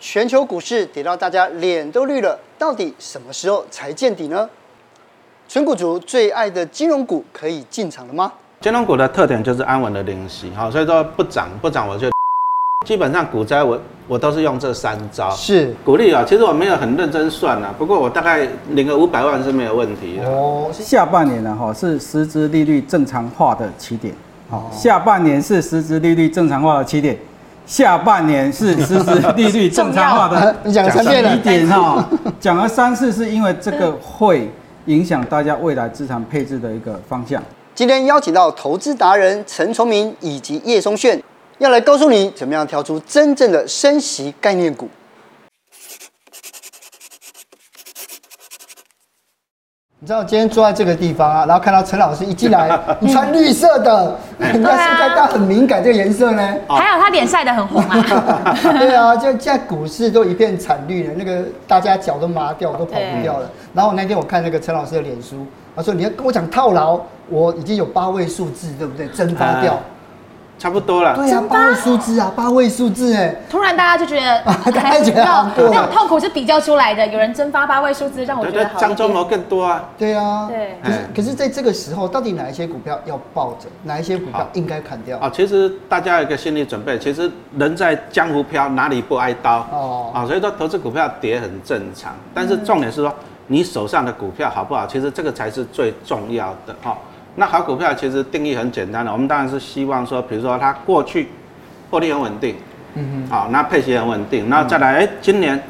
全球股市跌到大家脸都绿了，到底什么时候才见底呢？纯股族最爱的金融股可以进场了吗？金融股的特点就是安稳的领息，好，所以说不涨不涨我就 基本上股灾我我都是用这三招。是股利啊，其实我没有很认真算啊，不过我大概领个五百万是没有问题的。哦，下半年呢哈是实质利率正常化的起点，好，下半年是实质利率正常化的起点。下半年是实时利率正常化的，你 讲了三遍了，一点哈，讲了三次是因为这个会影响大家未来资产配置的一个方向。今天邀请到投资达人陈崇明以及叶松炫，要来告诉你怎么样挑出真正的升息概念股。你知道今天坐在这个地方啊，然后看到陈老师一进来，你穿绿色的，人家是该大很敏感这个颜色呢？还有他脸晒得很红啊。对啊，就现在股市都一片惨绿了，那个大家脚都麻掉，都跑不掉了。然后那天我看那个陈老师的脸书，他说你要跟我讲套牢，我已经有八位数字，对不对？蒸发掉。差不多了，对啊，八位数字啊，八位数字哎，突然大家就觉得，大家觉得那种痛苦是比较出来的，有人蒸发八位数字，让我觉得张忠谋更多啊，对啊，对，可是可是在这个时候，到底哪一些股票要抱着，哪一些股票应该砍掉？啊，其实大家有一个心理准备，其实人在江湖飘，哪里不挨刀？哦，啊，所以说投资股票跌很正常，但是重点是说你手上的股票好不好？其实这个才是最重要的哈。那好股票其实定义很简单的，我们当然是希望说，比如说它过去获利很稳定，嗯哼，好，那配息很稳定，那再来，哎，今年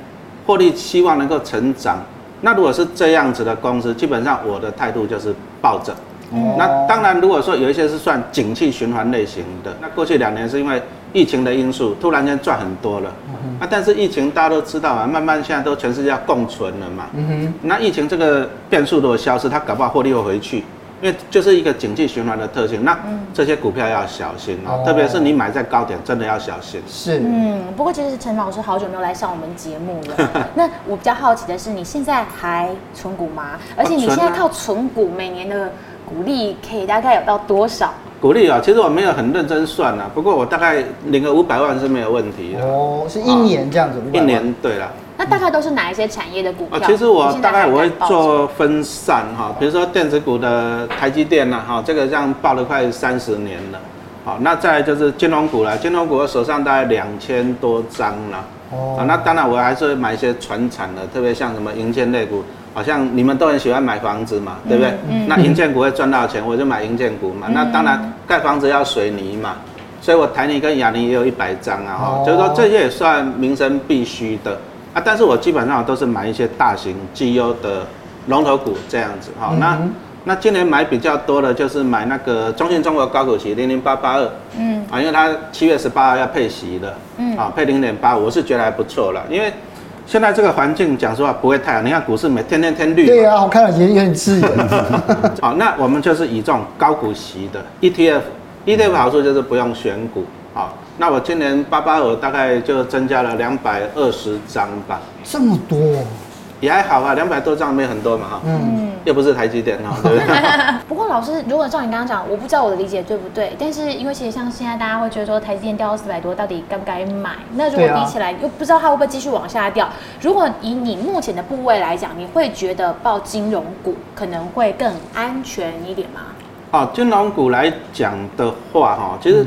获利希望能够成长，那如果是这样子的公司，基本上我的态度就是抱着。哦，那当然，如果说有一些是算景气循环类型的，那过去两年是因为疫情的因素，突然间赚很多了，嗯哼，啊，但是疫情大家都知道啊，慢慢现在都全世界要共存了嘛，嗯哼，那疫情这个变数如果消失，它搞不好获利会回去。因为就是一个景气循环的特性，那这些股票要小心哦，特别是你买在高点，真的要小心。是，嗯，不过其实陈老师好久没有来上我们节目了。那我比较好奇的是，你现在还存股吗？而且你现在靠存股，每年的股利可以大概有到多少？股利啊，其实我没有很认真算啊，不过我大概领个五百万是没有问题的。哦，是一年这样子，一年对了。那大概都是哪一些产业的股票？其实我大概我会做分散哈，比如说电子股的台积电呐，哈，这个这样报了快三十年了。好，那再来就是金融股了，金融股我手上大概两千多张了。哦。那当然我还是会买一些传产的，特别像什么银建类股，好像你们都很喜欢买房子嘛，对不对？嗯。那银建股会赚到钱，我就买银建股嘛。那当然盖房子要水泥嘛，所以我台泥跟亚泥也有一百张啊，哈，就是说这些也算民生必须的。啊，但是我基本上都是买一些大型绩优的龙头股这样子哈。那那今年买比较多的就是买那个中信中国高股息零零八八二，嗯，啊，因为它七月十八号要配息的，嗯，啊，配零点八，我是觉得还不错了。因为现在这个环境讲实话不会太好，你看股市每天天天绿。对啊，我看了也有点刺眼。好，那我们就是以这种高股息的 ETF，ETF 好处就是不用选股，啊。那我今年八八五大概就增加了两百二十张吧，这么多，也还好啊，两百多张没很多嘛哈，嗯，又不是台积电哈，对不对？不过老师，如果照你刚刚讲，我不知道我的理解对不对，但是因为其实像现在大家会觉得说台积电掉到四百多，到底该不该买？那如果比起来又不知道它会不会继续往下掉，如果以你目前的部位来讲，你会觉得抱金融股可能会更安全一点吗？哦，金融股来讲的话哈，其实。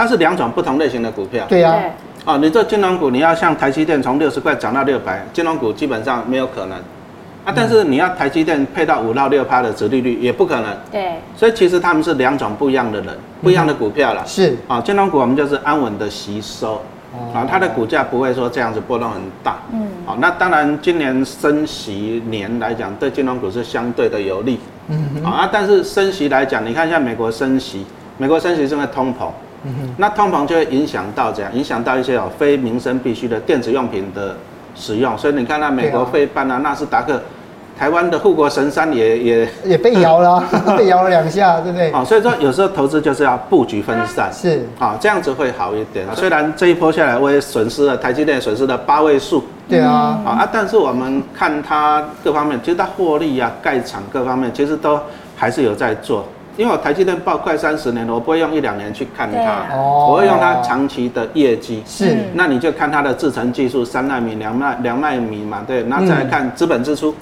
它是两种不同类型的股票。对呀。哦，你做金融股，你要像台积电从六十块涨到六百，金融股基本上没有可能。啊，但是你要台积电配到五到六趴的殖利率也不可能。对。所以其实他们是两种不一样的人，不一样的股票了。是。啊，金融股我们就是安稳的吸收，啊，它的股价不会说这样子波动很大。嗯。好，那当然今年升息年来讲，对金融股是相对的有利。嗯。好啊，但是升息来讲，你看一下美国升息，美国升息是因为通膨。那通膨就会影响到这样，影响到一些哦非民生必需的电子用品的使用，所以你看那美国费半啊、纳斯达克，台湾的护国神山也也也 被摇了，被摇了两下，对不对？哦，所以说有时候投资就是要布局分散，是。啊，这样子会好一点。虽然这一波下来我也损失了台积电损失了八位数，对啊，啊，但是我们看它各方面，其实它获利啊、盖厂各方面其实都还是有在做。因为我台积电报快三十年了，我不会用一两年去看它，啊、我会用它长期的业绩。是，那你就看它的制程技术，三纳米、两纳两纳米嘛，对，然后再来看资本支出。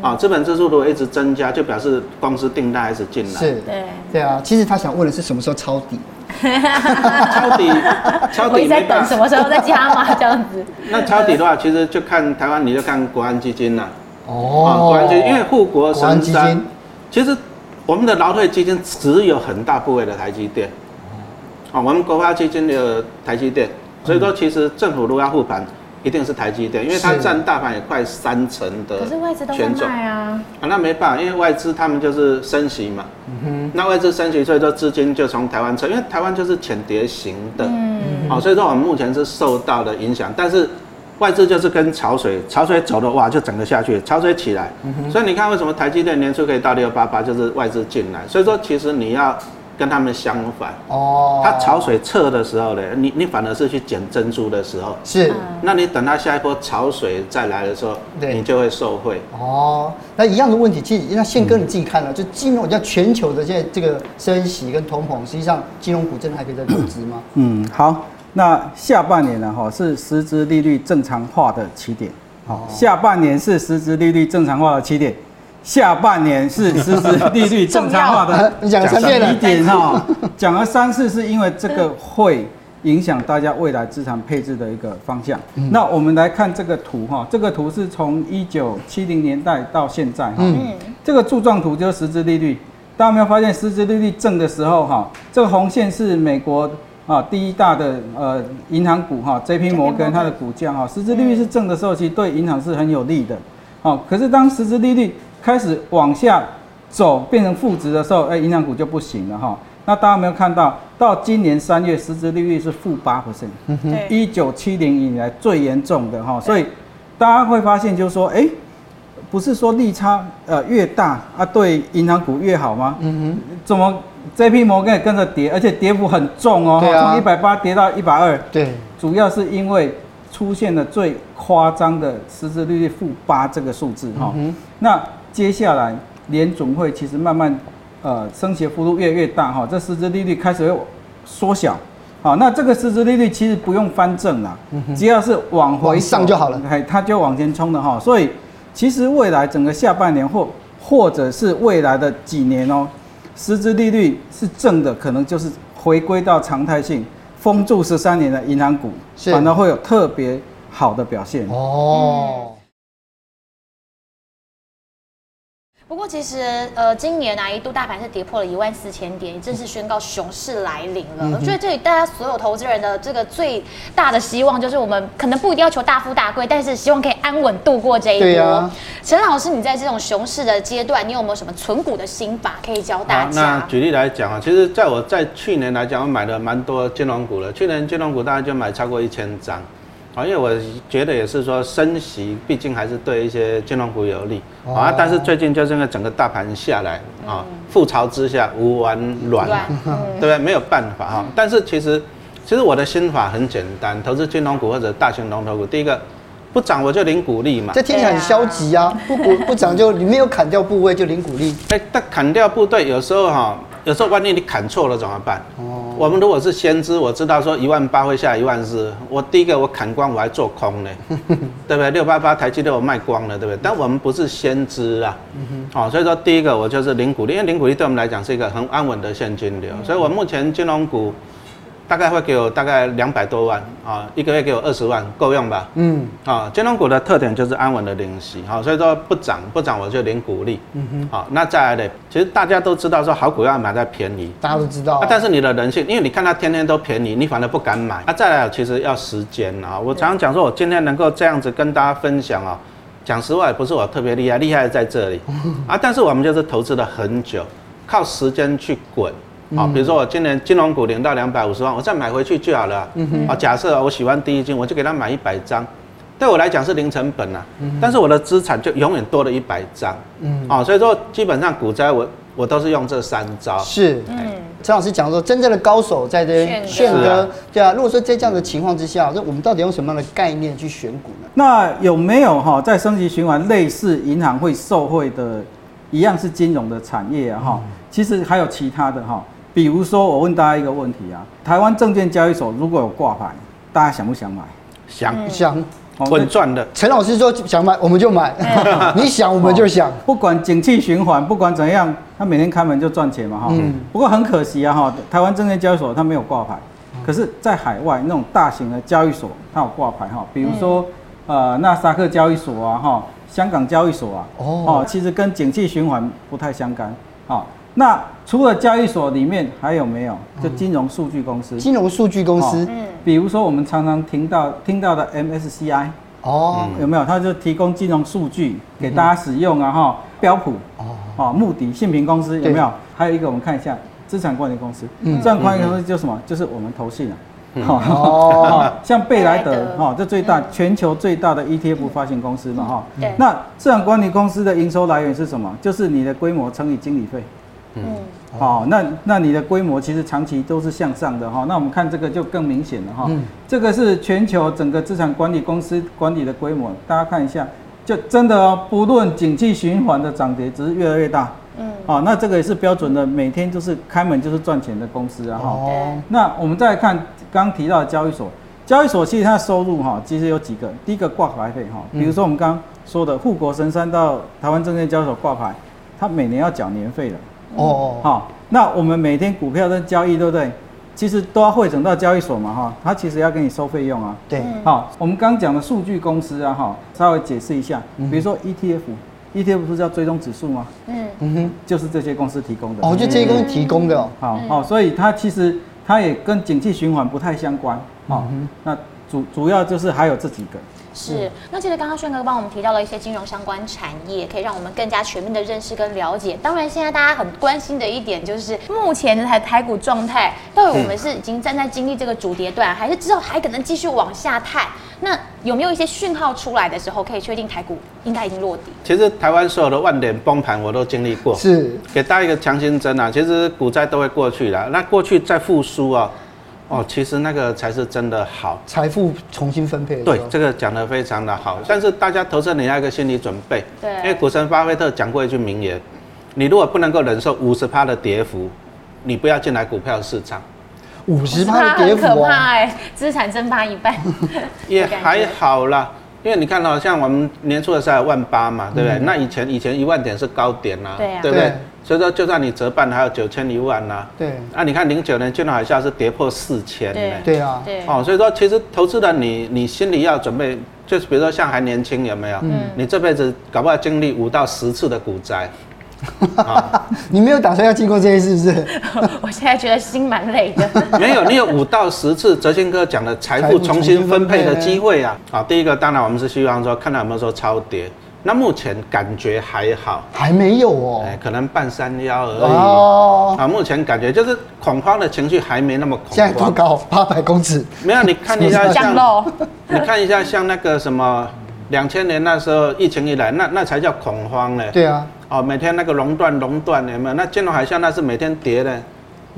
啊，资本支出如果一直增加，就表示公司订单还是进来。是，对，对啊。其实他想问的是什么时候抄底？抄底，抄底。我在等什么时候再加嘛这样子。那抄底的话，其实就看台湾，你就看国安基金了。哦。啊，国安基金，因为护国神山。其实我们的劳退基金只有很大部位的台积电。啊，我们国发基金的台积电，所以说其实政府如果要护盘。一定是台积电，因为它占大盘也快三成的权重。可是外资都在卖啊。啊，那没办法，因为外资他们就是升息嘛。嗯哼。那外资升息，所以说资金就从台湾撤，因为台湾就是浅碟型的。嗯。好，所以说我们目前是受到了影响，但是外资就是跟潮水，潮水走的哇，就整个下去，潮水起来。嗯。所以你看为什么台积电年初可以到六八八，就是外资进来。所以说其实你要。跟他们相反哦，它潮水撤的时候呢，你你反而是去捡珍珠的时候是，那你等它下一波潮水再来的时候，你就会受惠哦。那一样的问题，其实那宪哥你自己看了，就金融叫全球的现在这个升息跟通膨，实际上金融股真的还可以再投资吗？嗯，好，那下半年呢哈是实质利率正常化的起点，好，下半年是实质利率正常化的起点。下半年是实质利率正常化的 你讲了三遍了，一点哈，讲了三次是因为这个会影响大家未来资产配置的一个方向。嗯、那我们来看这个图哈，这个图是从一九七零年代到现在哈，嗯、这个柱状图就是实质利率。大家有没有发现实质利率正的时候哈，这个红线是美国啊第一大的呃银行股哈，J P 摩根它的股价哈，实质利率是正的时候，其实对银行是很有利的。好，可是当实质利率开始往下走，变成负值的时候，哎，银行股就不行了哈。那大家有没有看到，到今年三月，实质利率是负八 percent，一九七零以来最严重的哈。所以大家会发现，就是说，哎，不是说利差呃越大啊，对银行股越好吗？嗯哼。怎么 JP 摩根也跟着跌，而且跌幅很重哦，从一百八跌到一百二。对。主要是因为出现了最夸张的实质利率负八这个数字哈嗯。那接下来联总会其实慢慢，呃，升息幅度越来越大哈，这实质利率开始会缩小，好，那这个实质利率其实不用翻正了，只要是往回上就好了，哎，它就往前冲的哈，所以其实未来整个下半年或或者是未来的几年哦，实质利率是正的，可能就是回归到常态性，封住十三年的银行股，反而会有特别好的表现哦。不过其实，呃，今年啊，一度大盘是跌破了一万四千点，也正式宣告熊市来临了。嗯、哼我觉得这里大家所有投资人的这个最大的希望，就是我们可能不一定要求大富大贵，但是希望可以安稳度过这一波。陈、啊、老师，你在这种熊市的阶段，你有没有什么存股的心法可以教大家？那举例来讲啊，其实在我在去年来讲，我买了蛮多金融股了。去年金融股大概就买超过一千张。啊，因为我觉得也是说升息，毕竟还是对一些金融股有利啊。但是最近就是因为整个大盘下来啊，覆巢之下无完卵，对不对？没有办法哈。但是其实，其实我的心法很简单，投资金融股或者大型龙头股，第一个不涨我就领股利嘛。这听起来很消极啊，不股不涨就你没有砍掉部位就领股利。哎，但砍掉部队有时候哈，有时候万一你砍错了怎么办？我们如果是先知，我知道说一万八会下一万四，我第一个我砍光，我还做空呢，对不对？六八八台积电我卖光了，对不对？但我们不是先知啊，好，所以说第一个我就是零股利，因为零股利对我们来讲是一个很安稳的现金流，所以我目前金融股。大概会给我大概两百多万啊，一个月给我二十万，够用吧？嗯，啊，金融股的特点就是安稳的领息，好，所以说不涨不涨我就领股利，嗯哼，好，那再来的，其实大家都知道说好股要买在便宜，大家都知道，啊，但是你的人性，因为你看它天天都便宜，你反而不敢买，啊，再来其实要时间啊，我常常讲说我今天能够这样子跟大家分享啊，讲实话也不是我特别厉害，厉害在这里，啊，但是我们就是投资了很久，靠时间去滚。好，比如说我今年金融股领到两百五十万，我再买回去就好了。嗯哼。啊，假设我喜欢第一金，我就给他买一百张，对我来讲是零成本啊。嗯哼。但是我的资产就永远多了一百张。嗯。啊，所以说基本上股灾我我都是用这三招。是。嗯。陈老师讲说，真正的高手在这边选择，对啊。如果说在这样的情况之下，那我们到底用什么样的概念去选股呢？那有没有哈在升级循环类似银行会受惠的一样是金融的产业啊哈。其实还有其他的哈，比如说我问大家一个问题啊，台湾证券交易所如果有挂牌，大家想不想买？想。想。稳赚的，陈老师说想买我们就买，你想我们就想，不管景气循环，不管怎样，他每天开门就赚钱嘛哈。嗯。不过很可惜啊哈，台湾证券交易所它没有挂牌，可是，在海外那种大型的交易所它有挂牌哈，比如说呃纳斯达克交易所啊哈，香港交易所啊，哦，其实跟景气循环不太相干啊。那除了交易所里面还有没有？就金融数据公司。金融数据公司，嗯，比如说我们常常听到听到的 MSCI，哦，有没有？它就提供金融数据给大家使用啊，哈，标普，哦，穆迪信评公司有没有？还有一个我们看一下资产管理公司，资产管理公司就什么？就是我们投信啊，哦，像贝莱德，哈，这最大全球最大的 ETF 发行公司嘛，哈，那资产管理公司的营收来源是什么？就是你的规模乘以经理费。嗯，好，那那你的规模其实长期都是向上的哈。那我们看这个就更明显了哈。嗯，这个是全球整个资产管理公司管理的规模，大家看一下，就真的哦，不论景气循环的涨跌，只是越来越大。嗯，好，那这个也是标准的，每天就是开门就是赚钱的公司啊哈。哦。那我们再来看刚刚提到的交易所，交易所其实它的收入哈，其实有几个，第一个挂牌费哈，比如说我们刚刚说的富国神山到台湾证券交易所挂牌，它每年要缴年费的。哦，好，那我们每天股票的交易，对不对？其实都要汇总到交易所嘛，哈，它其实要给你收费用啊。对，好，我们刚讲的数据公司啊，哈，稍微解释一下，比如说 ETF，ETF 不是叫追踪指数吗？嗯嗯哼，就是这些公司提供的。哦，就这些公司提供的。好，好，所以它其实它也跟景气循环不太相关。好，那主主要就是还有这几个。是，那其实刚刚轩哥帮我们提到了一些金融相关产业，可以让我们更加全面的认识跟了解。当然，现在大家很关心的一点就是目前的台台股状态，到底我们是已经站在经历这个主跌段，还是之后还可能继续往下探？那有没有一些讯号出来的时候，可以确定台股应该已经落底？其实台湾所有的万点崩盘我都经历过，是给大家一个强心针啊。其实股灾都会过去的，那过去再复苏啊。哦，其实那个才是真的好，财富重新分配。对，这个讲得非常的好。但是大家投资你要一个心理准备，对，因为股神巴菲特讲过一句名言：你如果不能够忍受五十趴的跌幅，你不要进来股票市场。五十趴的跌幅，很可怕哎，资产蒸发一半。也还好啦，因为你看到像我们年初的时候万八嘛，对不对？那以前以前一万点是高点呐，对不对？所以说，就算你折半，还有九千一万呐。对。啊，你看零九年金融海啸是跌破四千。对对啊。对。哦，所以说，其实投资人你你心里要准备，就是比如说像还年轻有没有？嗯。你这辈子搞不好经历五到十次的股灾。你没有打算要经过这些，是不是？我现在觉得心蛮累的。没有，你有五到十次哲鑫哥讲的财富重新分配的机会啊。好，第一个当然我们是希望说，看到有没有说超跌。那目前感觉还好，还没有哦，可能半山腰而已。哦，啊，目前感觉就是恐慌的情绪还没那么恐慌。现在多高？八百公尺？没有，你看一下像，你看一下像那个什么，两千年那时候疫情一来，那那才叫恐慌呢。对啊，哦，每天那个熔断熔断有没有？那金融海啸那是每天跌的，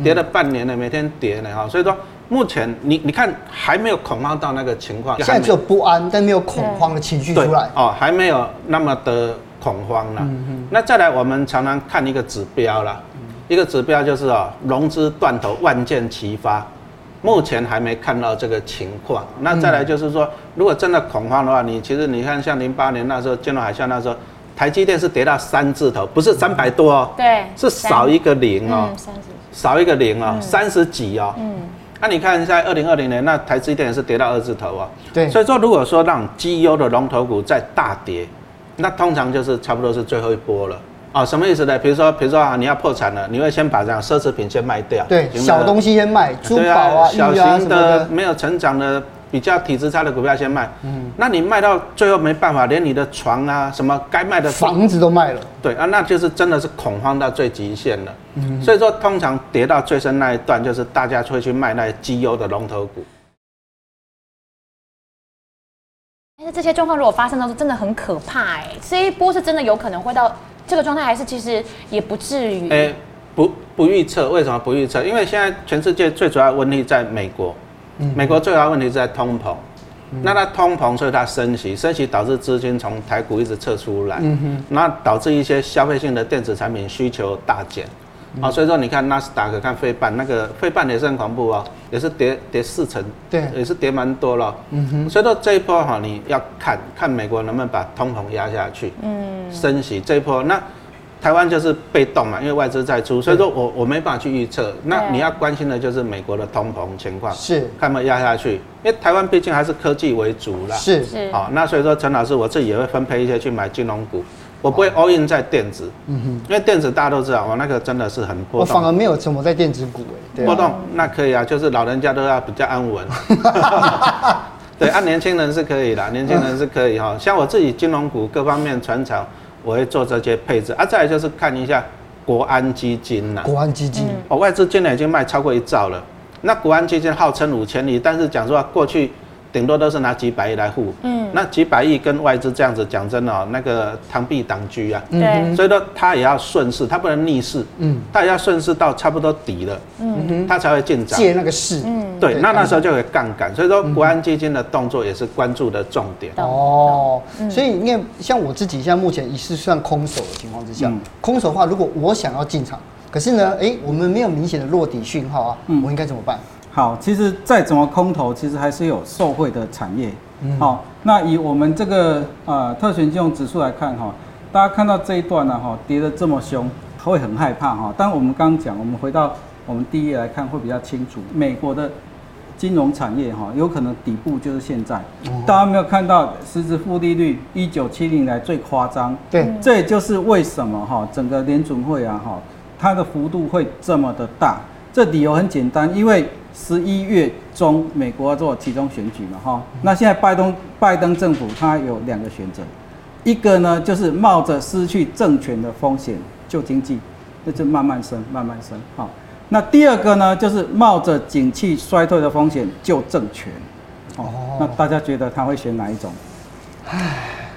跌了半年了，每天跌的哈，所以说。目前你你看还没有恐慌到那个情况，现在只有不安，但没有恐慌的情绪出来。哦，还没有那么的恐慌了。嗯哼。那再来，我们常常看一个指标啦，一个指标就是哦，融资断头，万箭齐发。目前还没看到这个情况。那再来就是说，如果真的恐慌的话，你其实你看像零八年那时候金融海啸那时候，台积电是跌到三字头，不是三百多哦，对，是少一个零哦，三十，少一个零哦，三十几哦，嗯。那你看，在二零二零年，那台积电也是跌到二字头啊。对。所以说，如果说让绩优的龙头股再大跌，那通常就是差不多是最后一波了啊。什么意思呢？比如说，比如说啊，你要破产了，你会先把这样奢侈品先卖掉。对。小东西先卖，珠宝啊、小型的没有成长的。比较体质差的股票先卖，嗯，那你卖到最后没办法，连你的床啊什么该卖的房子都卖了，对啊，那就是真的是恐慌到最极限了，嗯，所以说通常跌到最深那一段，就是大家会去卖那些绩优的龙头股。但是这些状况如果发生的时候，真的很可怕哎，这一波是真的有可能会到这个状态，还是其实也不至于？哎、欸，不不预测，为什么不预测？因为现在全世界最主要的问题在美国。美国最大问题是在通膨，那它通膨，所以它升息，升息导致资金从台股一直撤出来，嗯，那导致一些消费性的电子产品需求大减，啊，所以说你看纳斯达克看费半，那个费半也是很恐怖哦，也是跌跌四成，对，也是跌蛮多了，嗯哼，所以说这一波哈，你要看看美国能不能把通膨压下去，嗯，升息这一波。那。台湾就是被动嘛，因为外资在出，所以说我我没办法去预测。那你要关心的就是美国的通膨情况，是看有没有压下去。因为台湾毕竟还是科技为主啦，是是。好，那所以说陈老师我自己也会分配一些去买金融股，我不会 all in 在电子，嗯哼，因为电子大家都知道，我那个真的是很波动。我反而没有什么在电子股哎，波动那可以啊，就是老人家都要比较安稳。对，按年轻人是可以的，年轻人是可以哈，像我自己金融股各方面传承。我会做这些配置啊，再来就是看一下国安基金呐。国安基金，哦，外资今年已经卖超过一兆了。那国安基金号称五千亿，但是讲实话，过去。顶多都是拿几百亿来护，嗯，那几百亿跟外资这样子讲真的哦，那个螳臂挡车啊，对，所以说它也要顺势，它不能逆势，嗯，它也要顺势到差不多底了，嗯。哼，它才会进场，借那个势，嗯，对，那那时候就有杠杆，所以说国安基金的动作也是关注的重点。哦，所以你看像我自己现在目前也是算空手的情况之下，空手的话，如果我想要进场，可是呢，哎，我们没有明显的落底讯号啊，我应该怎么办？好，其实再怎么空头，其实还是有受惠的产业。嗯、好，那以我们这个呃特选金融指数来看哈，大家看到这一段呢哈，跌得这么凶，会很害怕哈。但我们刚刚讲，我们回到我们第一页来看，会比较清楚。美国的金融产业哈，有可能底部就是现在。大家没有看到实质负利率一九七零来最夸张。对，这也就是为什么哈，整个联准会啊哈，它的幅度会这么的大。这理由很简单，因为。十一月中，美国要做其中选举嘛，哈，那现在拜登拜登政府他有两个选择，一个呢就是冒着失去政权的风险救经济，那就慢慢升，慢慢升，哈，那第二个呢就是冒着景气衰退的风险救政权，哦，那大家觉得他会选哪一种？唉，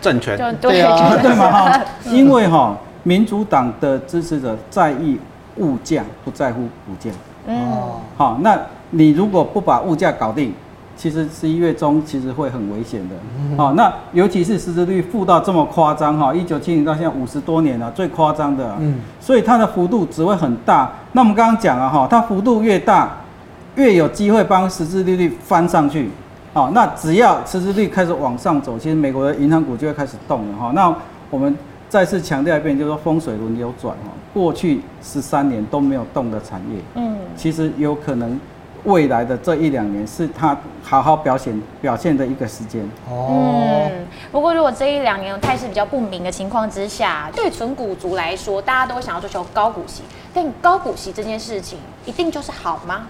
政权，对。啊，对嘛哈，因为哈民主党的支持者在意物价，不在乎股价，哦，好，那。你如果不把物价搞定，其实十一月中其实会很危险的。好，那尤其是实质率负到这么夸张哈，一九七零到现在五十多年了，最夸张的。嗯，所以它的幅度只会很大。那我们刚刚讲了哈，它幅度越大，越有机会帮实质利率翻上去。好，那只要实质率开始往上走，其实美国的银行股就会开始动了哈。那我们再次强调一遍，就是说风水轮流转哈，过去十三年都没有动的产业，嗯，其实有可能。未来的这一两年是他好好表现表现的一个时间。哦，嗯，不过如果这一两年态势比较不明的情况之下，对纯股族来说，大家都想要追求高股息，但高股息这件事情一定就是好吗？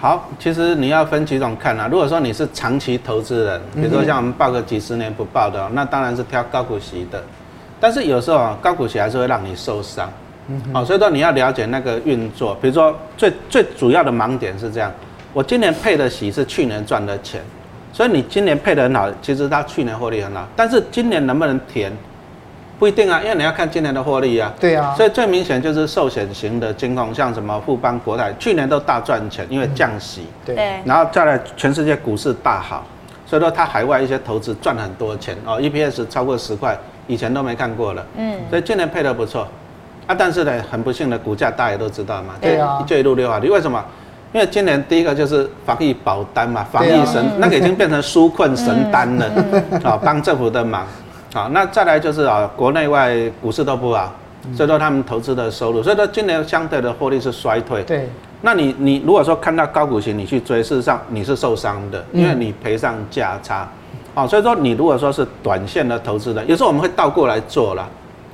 好，其实你要分几种看啊。如果说你是长期投资人，比如说像我们抱个几十年不抱的，那当然是挑高股息的。但是有时候啊，高股息还是会让你受伤。嗯，好，所以说你要了解那个运作。比如说最最主要的盲点是这样。我今年配的息是去年赚的钱，所以你今年配的很好，其实它去年获利很好，但是今年能不能填，不一定啊，因为你要看今年的获利啊。对啊。所以最明显就是寿险型的金控，像什么富邦、国泰，去年都大赚钱，因为降息。对。然后再来，全世界股市大好，所以说它海外一些投资赚很多钱哦，EPS 超过十块，以前都没看过了。嗯。所以今年配的不错，啊，但是呢，很不幸的股价大家也都知道嘛。对啊。就一路溜下去，为什么？因为今年第一个就是防疫保单嘛，防疫神、啊、那个已经变成纾困神单了，啊，帮政府的忙，好，那再来就是啊，国内外股市都不好，所以说他们投资的收入，所以说今年相对的获利是衰退。对，那你你如果说看到高股息你去追，事实上你是受伤的，因为你赔上价差，啊，所以说你如果说是短线的投资人，有时候我们会倒过来做了，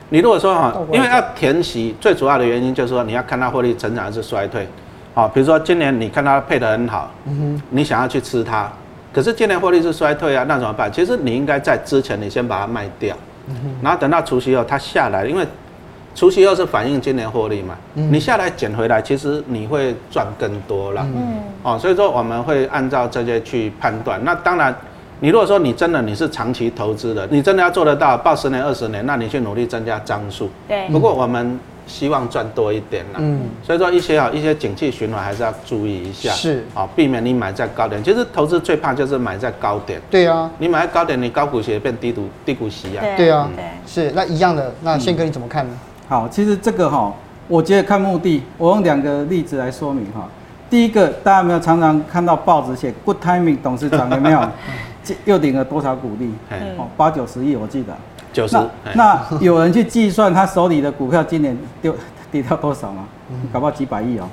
你如果说哈，因为要填息，最主要的原因就是说你要看到获利成长还是衰退。好，比如说今年你看它配得很好，嗯哼，你想要去吃它，可是今年获利是衰退啊，那怎么办？其实你应该在之前你先把它卖掉，嗯哼，然后等到除夕后它下来，因为除夕后是反映今年获利嘛，嗯，你下来捡回来，其实你会赚更多了，嗯，哦，所以说我们会按照这些去判断。那当然，你如果说你真的你是长期投资的，你真的要做得到报十年二十年，那你去努力增加张数。对。不过我们希望赚多一点啦。嗯。所以说一些啊一些景气循环还是要注意一下。是。啊，避免你买在高点。其实投资最怕就是买在高点。对啊。你买在高点，你高股息也变低股低股息啊。对啊。对。是那一样的，那宪哥你怎么看呢？好，其实这个哈，我觉得看目的，我用两个例子来说明哈。第一个，大家有没有常常看到报纸写 “Good timing”，董事长有没有？又领了多少股利？哦，八九十亿，我记得。九十。那有人去计算他手里的股票今年丢 跌掉多少吗？搞不好几百亿哦。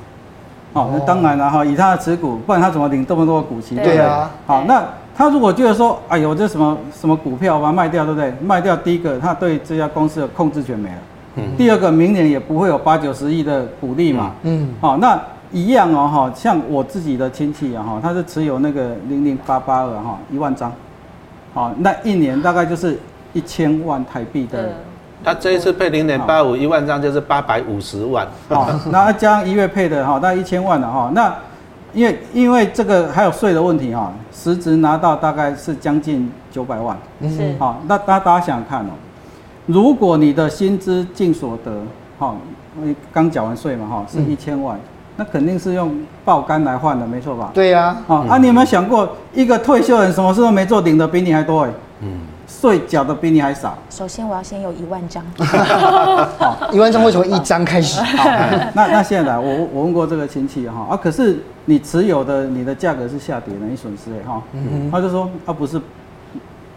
哦，那当然了哈，以他的持股，不然他怎么领这么多股息？对啊。好，那他如果觉得说，哎呦，这什么什么股票把它卖掉，对不对？卖掉，第一个，他对这家公司的控制权没了。嗯。第二个，明年也不会有八九十亿的股利嘛。嗯。好，那。一样哦，哈，像我自己的亲戚啊，哈，他是持有那个零零八八二哈，一万张，好，那一年大概就是一千万台币的。他这一次配零点八五一万张就是八百五十万。好，那加一月配的哈，大概一千万了哈。那因为因为这个还有税的问题哈，实质拿到大概是将近九百万。是。好，那大大家想想看哦，如果你的薪资净所得，哈，因为刚缴完税嘛哈，是一千万。那肯定是用爆肝来换的，没错吧？对呀。啊，啊，你有没有想过，一个退休人什么事都没做，领的比你还多哎？嗯。税缴的比你还少。首先我要先有一万张。好，一万张为什么一张开始？好，那那现在来，我我问过这个亲戚哈，啊，可是你持有的你的价格是下跌的，你损失哎哈。嗯。他就说，啊，不是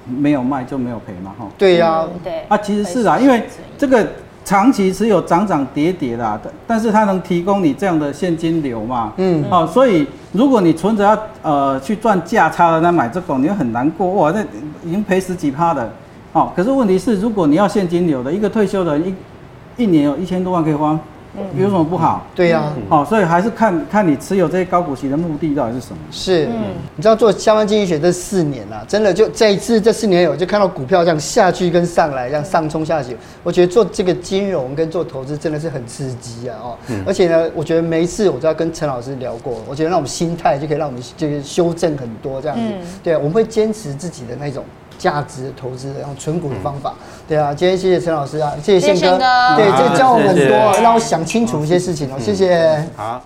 没有卖就没有赔嘛哈。对呀。对。啊，其实是啊，因为这个。长期持有涨涨跌跌的，但是它能提供你这样的现金流嘛？嗯，好，所以如果你存着要呃去赚价差的，那买这种你会很难过哇，那已经赔十几趴的，哦，可是问题是，如果你要现金流的，一个退休的人一一年有一千多万可以花。有什么不好？对呀，好，所以还是看看你持有这些高股息的目的到底是什么。是，你知道做相关经济学这四年啊，真的就这一次这四年有就看到股票这样下去跟上来这样上冲下去，我觉得做这个金融跟做投资真的是很刺激啊哦，而且呢，我觉得每一次我都要跟陈老师聊过，我觉得那种心态就可以让我们就是修正很多这样子。对，我们会坚持自己的那种。价值投资的，然后存股的方法，对啊，今天谢谢陈老师啊，谢谢宪哥，对，这教我很多，让我想清楚一些事情哦，谢谢。好。